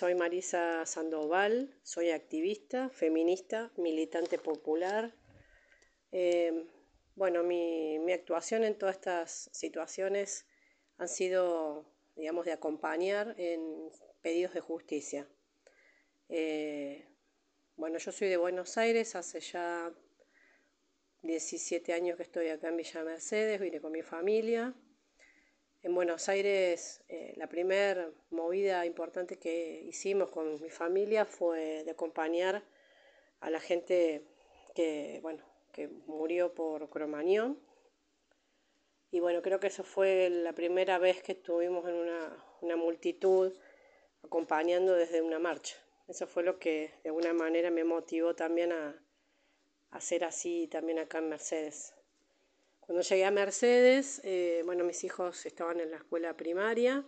Soy Marisa Sandoval, soy activista, feminista, militante popular. Eh, bueno, mi, actuación en todas estas situaciones han sido, digamos, de acompañar en pedidos de justicia. Eh, bueno, yo soy de Buenos Aires, hace ya 17 años que estoy acá en Villa Mercedes, vine con mi familia. En Buenos Aires, eh, la primera movida importante que hicimos con mi familia fue de acompañar a la gente que, bueno, que murió por cromañón. Y bueno, creo que eso fue la primera vez que estuvimos en una, multitud acompañando desde una marcha. Eso fue lo que de alguna manera me motivó también a, a hacer así también acá en Mercedes. Cuando llegué a Mercedes, eh, bueno, mis hijos estaban en la escuela primaria.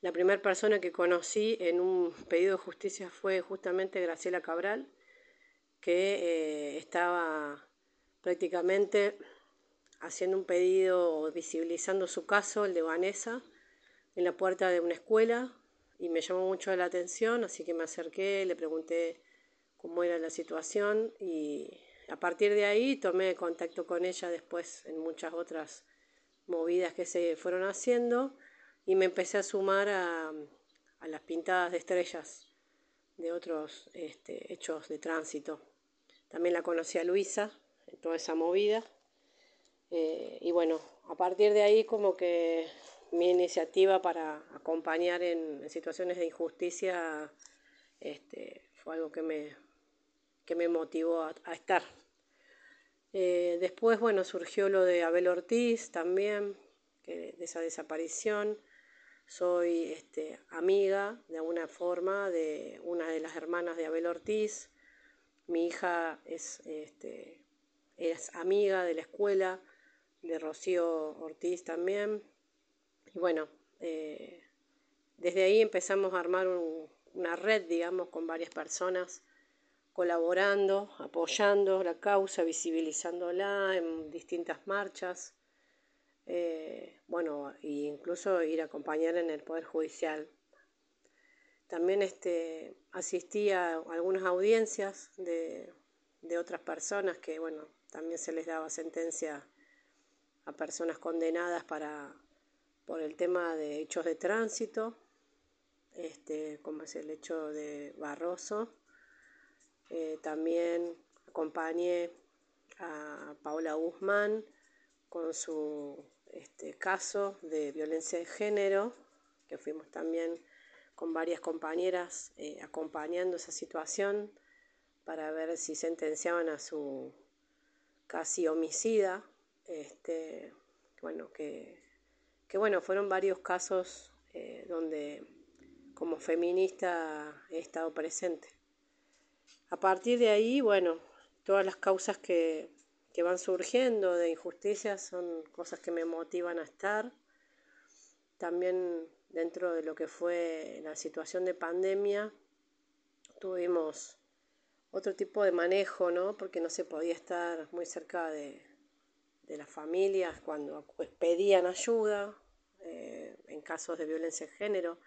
La primera persona que conocí en un pedido de justicia fue justamente Graciela Cabral, que eh, estaba prácticamente haciendo un pedido visibilizando su caso, el de Vanessa, en la puerta de una escuela y me llamó mucho la atención, así que me acerqué, le pregunté cómo era la situación y a partir de ahí tomé contacto con ella después en muchas otras movidas que se fueron haciendo y me empecé a sumar a, las pintadas de estrellas de otros este, hechos de tránsito. También la conocí a Luisa en toda esa movida. Eh, y bueno, a partir de ahí como que mi iniciativa para acompañar en, situaciones de injusticia este, fue algo que me, que me motivó a, estar. Eh, después, bueno, surgió lo de Abel Ortiz también, de esa desaparición. Soy este, amiga, de alguna forma, de una de las hermanas de Abel Ortiz. Mi hija es, este, es amiga de la escuela, de Rocío Ortiz también. Y bueno, eh, desde ahí empezamos a armar una red, digamos, con varias personas colaborando, apoyando la causa, visibilizándola en distintas marchas, eh, bueno, e incluso ir a acompañar en el Poder Judicial. También este, asistí a algunas audiencias de, otras personas que, bueno, también se les daba sentencia a personas condenadas para, por el tema de hechos de tránsito, este, como es el hecho de Barroso, eh, también acompañé a Paula Guzmán con su este, caso de violencia de género, que fuimos también con varias compañeras eh, acompañando esa situación para ver si sentenciaban a su casi homicida. Este, bueno, que, bueno, fueron varios casos eh, donde como feminista he estado presente. A partir de ahí, bueno, todas las causas que, van surgiendo de injusticias son cosas que me motivan a estar. También dentro de lo que fue la situación de pandemia, tuvimos otro tipo de manejo, ¿no? Porque no se podía estar muy cerca de, las familias cuando pedían ayuda eh, en casos de violencia de género,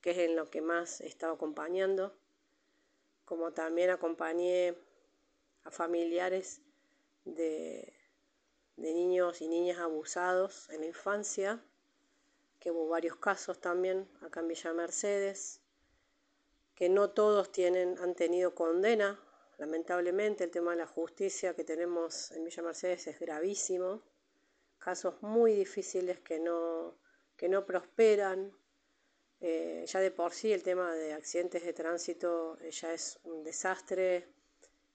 que es en lo que más he estado acompañando como también acompañé a familiares de, niños y niñas abusados en la infancia, que hubo varios casos también acá en Villa Mercedes, que no todos tienen, han tenido condena. Lamentablemente el tema de la justicia que tenemos en Villa Mercedes es gravísimo. Casos muy difíciles que no, que no prosperan, eh, ya de por sí el tema de accidentes de tránsito eh, ya es un desastre,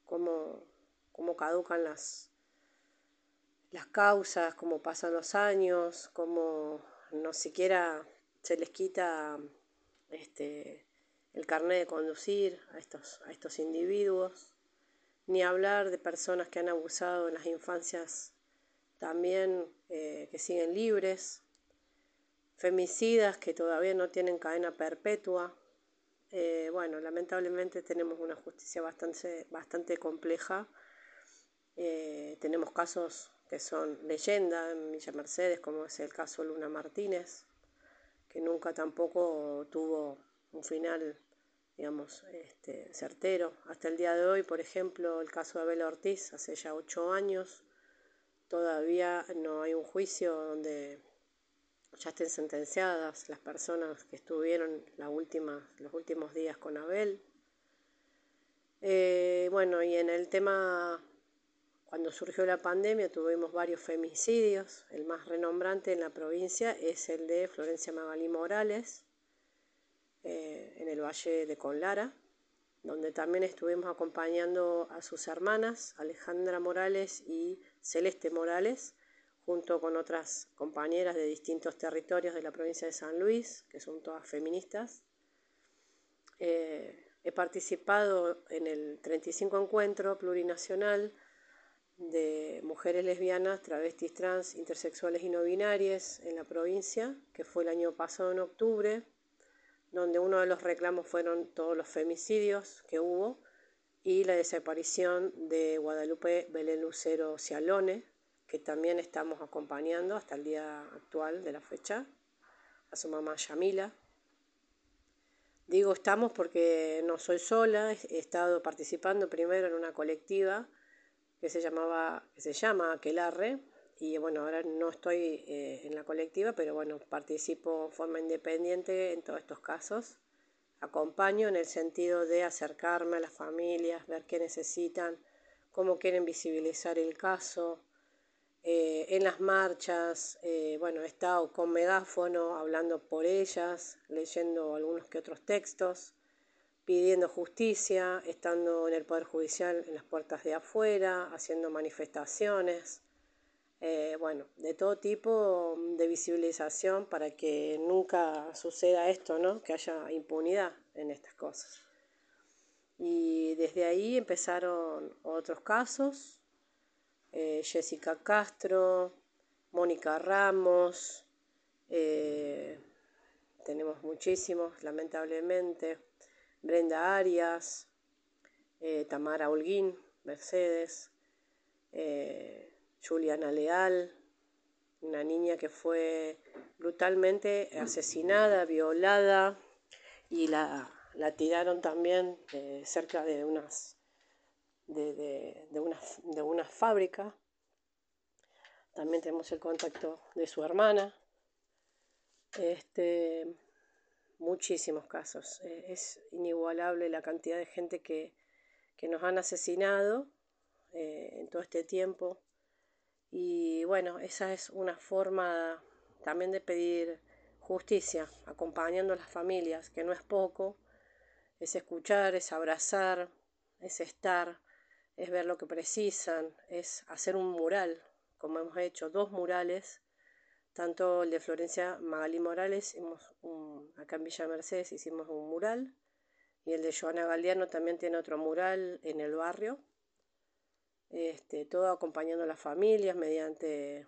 cómo, caducan las, las causas, cómo pasan los años, cómo no siquiera se les quita este, el carnet de conducir a estos, a estos individuos, ni hablar de personas que han abusado en las infancias también eh, que siguen libres, femicidas que todavía no tienen cadena perpetua. Eh, bueno, lamentablemente tenemos una justicia bastante, bastante compleja. Eh, tenemos casos que son leyenda en Villa Mercedes, como es el caso Luna Martínez, que nunca tampoco tuvo un final, digamos, este, certero. Hasta el día de hoy, por ejemplo, el caso de Abel Ortiz, hace ya ocho años, todavía no hay un juicio donde ya estén sentenciadas las personas que estuvieron la última, los últimos días con Abel. Eh, bueno, y en el tema, cuando surgió la pandemia, tuvimos varios femicidios. El más renombrante en la provincia es el de Florencia Magalí Morales, eh, en el Valle de Conlara, donde también estuvimos acompañando a sus hermanas, Alejandra Morales y Celeste Morales, junto con otras compañeras de distintos territorios de la provincia de San Luis, que son todas feministas. Eh, He participado en el 35 encuentro plurinacional de mujeres lesbianas, travestis, trans, intersexuales y no binarias en la provincia, que fue el año pasado en octubre, donde uno de los reclamos fueron todos los femicidios que hubo y la desaparición de Guadalupe Belén Lucero Cialone, que también estamos acompañando hasta el día actual de la fecha, a su mamá Yamila. Digo estamos porque no soy sola, he estado participando primero en una colectiva que se llamaba, que se llama Aquelarre, y bueno, ahora no estoy eh, en la colectiva, pero bueno, participo de forma independiente en todos estos casos. Acompaño en el sentido de acercarme a las familias, ver qué necesitan, cómo quieren visibilizar el caso, eh, en las marchas, eh, bueno, he estado con megáfono hablando por ellas, leyendo algunos que otros textos, pidiendo justicia, estando en el Poder Judicial en las puertas de afuera, haciendo manifestaciones, eh, bueno, de todo tipo de visibilización para que nunca suceda esto, ¿no? Que haya impunidad en estas cosas. Y desde ahí empezaron otros casos, eh, Jessica Castro, Mónica Ramos, eh, tenemos muchísimos, lamentablemente, Brenda Arias, eh, Tamara Holguín, Mercedes, Juliana Leal, una niña que fue brutalmente asesinada, violada y la, la tiraron también cerca de unas de, una, de una fábrica. También tenemos el contacto de su hermana. Este, muchísimos casos. Eh, es inigualable la cantidad de gente que, nos han asesinado eh, en todo este tiempo. Y bueno, esa es una forma también de pedir justicia, acompañando a las familias, que no es poco, es escuchar, es abrazar, es estar, es ver lo que precisan, es hacer un mural, como hemos hecho dos murales, tanto el de Florencia Magalí Morales, acá en Villa Mercedes hicimos un mural, y el de Joana Galdiano también tiene otro mural en el barrio, este, todo acompañando a las familias mediante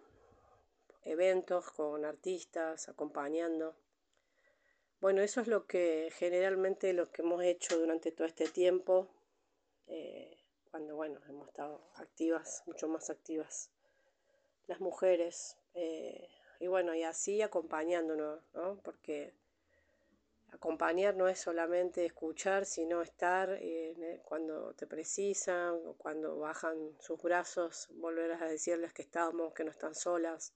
eventos con artistas, acompañando. Bueno, eso es lo que generalmente lo que hemos hecho durante todo este tiempo. Eh, cuando bueno, hemos estado activas, mucho más activas las mujeres. Eh, y bueno, y así acompañándonos, ¿no? Porque acompañar no es solamente escuchar, sino estar eh, cuando te precisan o cuando bajan sus brazos, volver a decirles que estamos, que no están solas,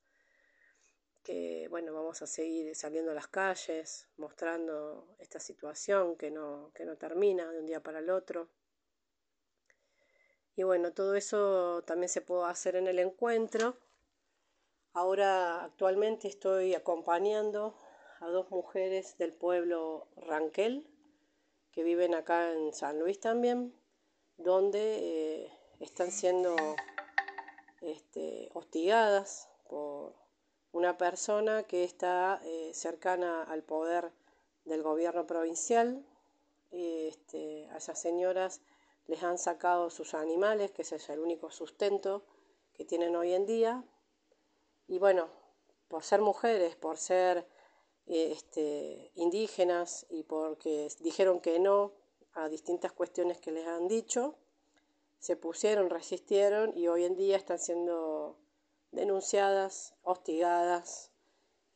que bueno, vamos a seguir saliendo a las calles, mostrando esta situación que no, que no termina de un día para el otro. Y bueno, todo eso también se puede hacer en el encuentro. Ahora actualmente estoy acompañando a dos mujeres del pueblo Ranquel, que viven acá en San Luis también, donde eh, están siendo este, hostigadas por una persona que está eh, cercana al poder del gobierno provincial. Este, a esas señoras les han sacado sus animales, que ese es el único sustento que tienen hoy en día. Y bueno, por ser mujeres, por ser este, indígenas y porque dijeron que no a distintas cuestiones que les han dicho, se pusieron, resistieron y hoy en día están siendo denunciadas, hostigadas,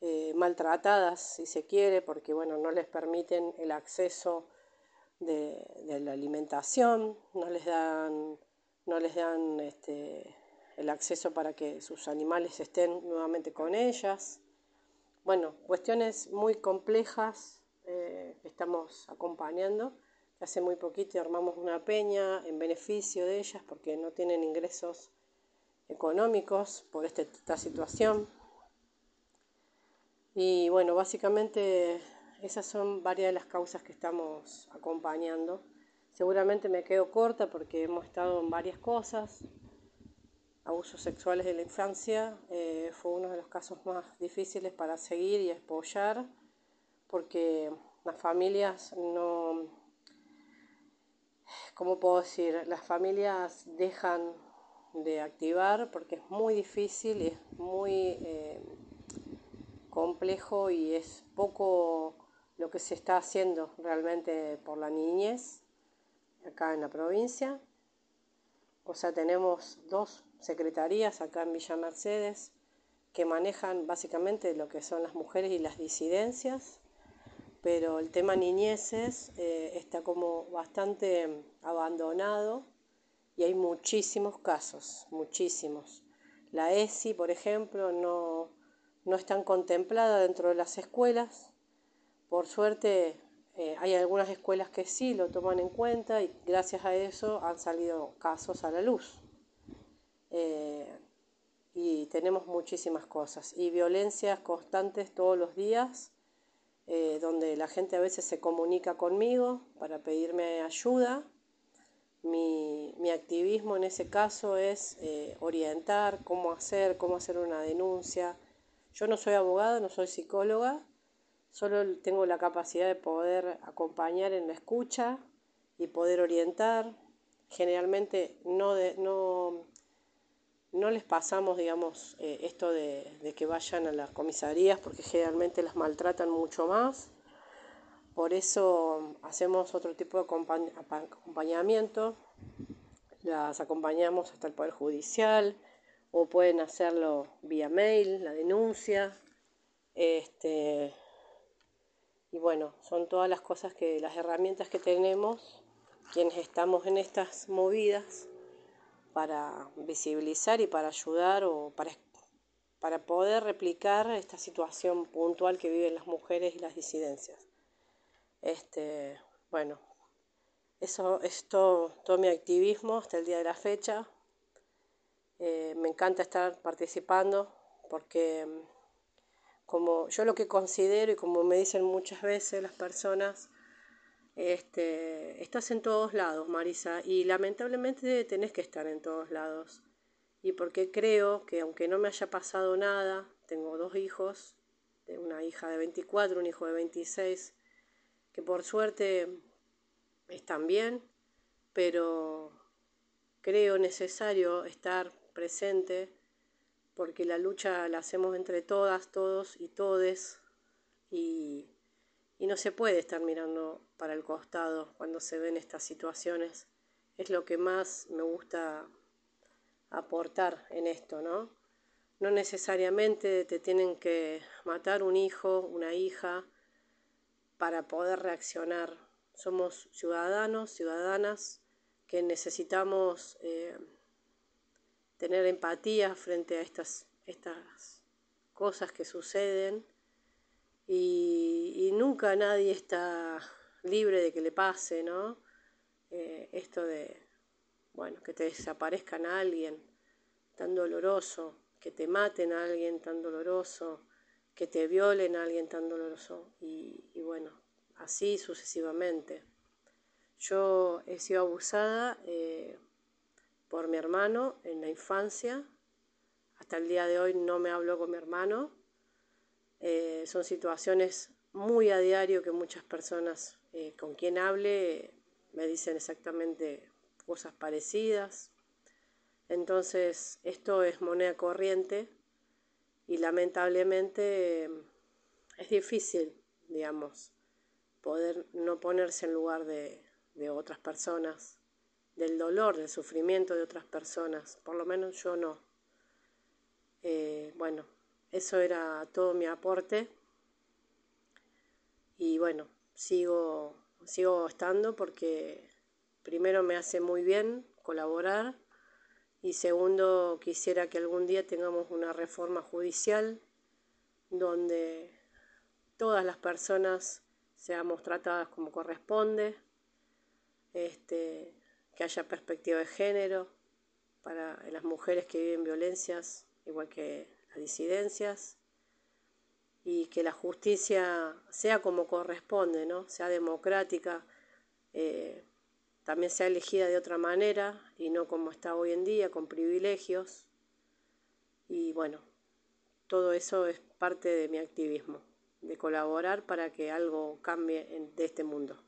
eh, maltratadas, si se quiere, porque bueno, no les permiten el acceso de, la alimentación, no les dan, no les dan este, el acceso para que sus animales estén nuevamente con ellas. Bueno, cuestiones muy complejas eh, estamos acompañando. Hace muy poquito armamos una peña en beneficio de ellas porque no tienen ingresos económicos por este, esta situación. Y bueno, básicamente esas son varias de las causas que estamos acompañando. Seguramente me quedo corta porque hemos estado en varias cosas. Abusos sexuales de la infancia eh, fue uno de los casos más difíciles para seguir y apoyar porque las familias no, ¿cómo puedo decir? Las familias dejan de activar porque es muy difícil y es muy eh, complejo y es poco lo que se está haciendo realmente por la niñez acá en la provincia. O sea, tenemos dos secretarías acá en Villa Mercedes que manejan básicamente lo que son las mujeres y las disidencias, pero el tema niñeces eh, está como bastante abandonado y hay muchísimos casos, muchísimos. La ESI, por ejemplo, no, no están contemplada dentro de las escuelas. Por suerte eh, hay algunas escuelas que sí lo toman en cuenta y gracias a eso han salido casos a la luz. Eh, y tenemos muchísimas cosas y violencias constantes todos los días, eh, donde la gente a veces se comunica conmigo para pedirme ayuda mi, activismo en ese caso es orientar cómo hacer, cómo hacer una denuncia. Yo no soy abogada, no soy psicóloga, solo tengo la capacidad de poder acompañar en la escucha y poder orientar. Generalmente no, no, no les pasamos, digamos, eh, esto de, de que vayan a las comisarías porque generalmente las maltratan mucho más. Por eso hacemos otro tipo de acompañamiento. Las acompañamos hasta el Poder Judicial o pueden hacerlo vía mail, la denuncia. Este, y bueno, son todas las cosas que, las herramientas que tenemos, quienes estamos en estas movidas, para visibilizar y para ayudar o para, para poder replicar esta situación puntual que viven las mujeres y las disidencias. Este, bueno, eso es todo, mi activismo hasta el día de la fecha. Eh, me encanta estar participando porque como yo lo que considero y como me dicen muchas veces las personas, este, estás en todos lados, Marisa, y lamentablemente tenés que estar en todos lados. Y porque creo que aunque no me haya pasado nada, tengo dos hijos, una hija de 24, un hijo de 26, que por suerte están bien, pero creo necesario estar presente porque la lucha la hacemos entre todas, todos y todes y, y no se puede estar mirando para el costado cuando se ven estas situaciones. Es lo que más me gusta aportar en esto, ¿no? No necesariamente te tienen que matar un hijo, una hija, para poder reaccionar. Somos ciudadanos, ciudadanas que necesitamos eh, tener empatía frente a estas, estas cosas que suceden y, nunca nadie está libre de que le pase, ¿no? Eh, esto de, bueno, que te desaparezcan a alguien tan doloroso, que te maten a alguien tan doloroso, que te violen a alguien tan doloroso y, bueno, así sucesivamente. Yo he sido abusada eh, por mi hermano en la infancia, hasta el día de hoy no me hablo con mi hermano. Eh, son situaciones muy a diario que muchas personas eh, con quien hable me dicen exactamente cosas parecidas. Entonces, esto es moneda corriente y lamentablemente es difícil, digamos, poder no ponerse en lugar de, otras personas, del dolor, del sufrimiento de otras personas, por lo menos yo no. Eh, bueno, eso era todo mi aporte. Y bueno, sigo, sigo estando porque primero me hace muy bien colaborar y segundo quisiera que algún día tengamos una reforma judicial donde todas las personas seamos tratadas como corresponde, este, que haya perspectiva de género para las mujeres que viven violencias, igual que las disidencias, y que la justicia sea como corresponde, ¿no? sea democrática, eh, también sea elegida de otra manera y no como está hoy en día, con privilegios. Y bueno, todo eso es parte de mi activismo, de colaborar para que algo cambie de este mundo.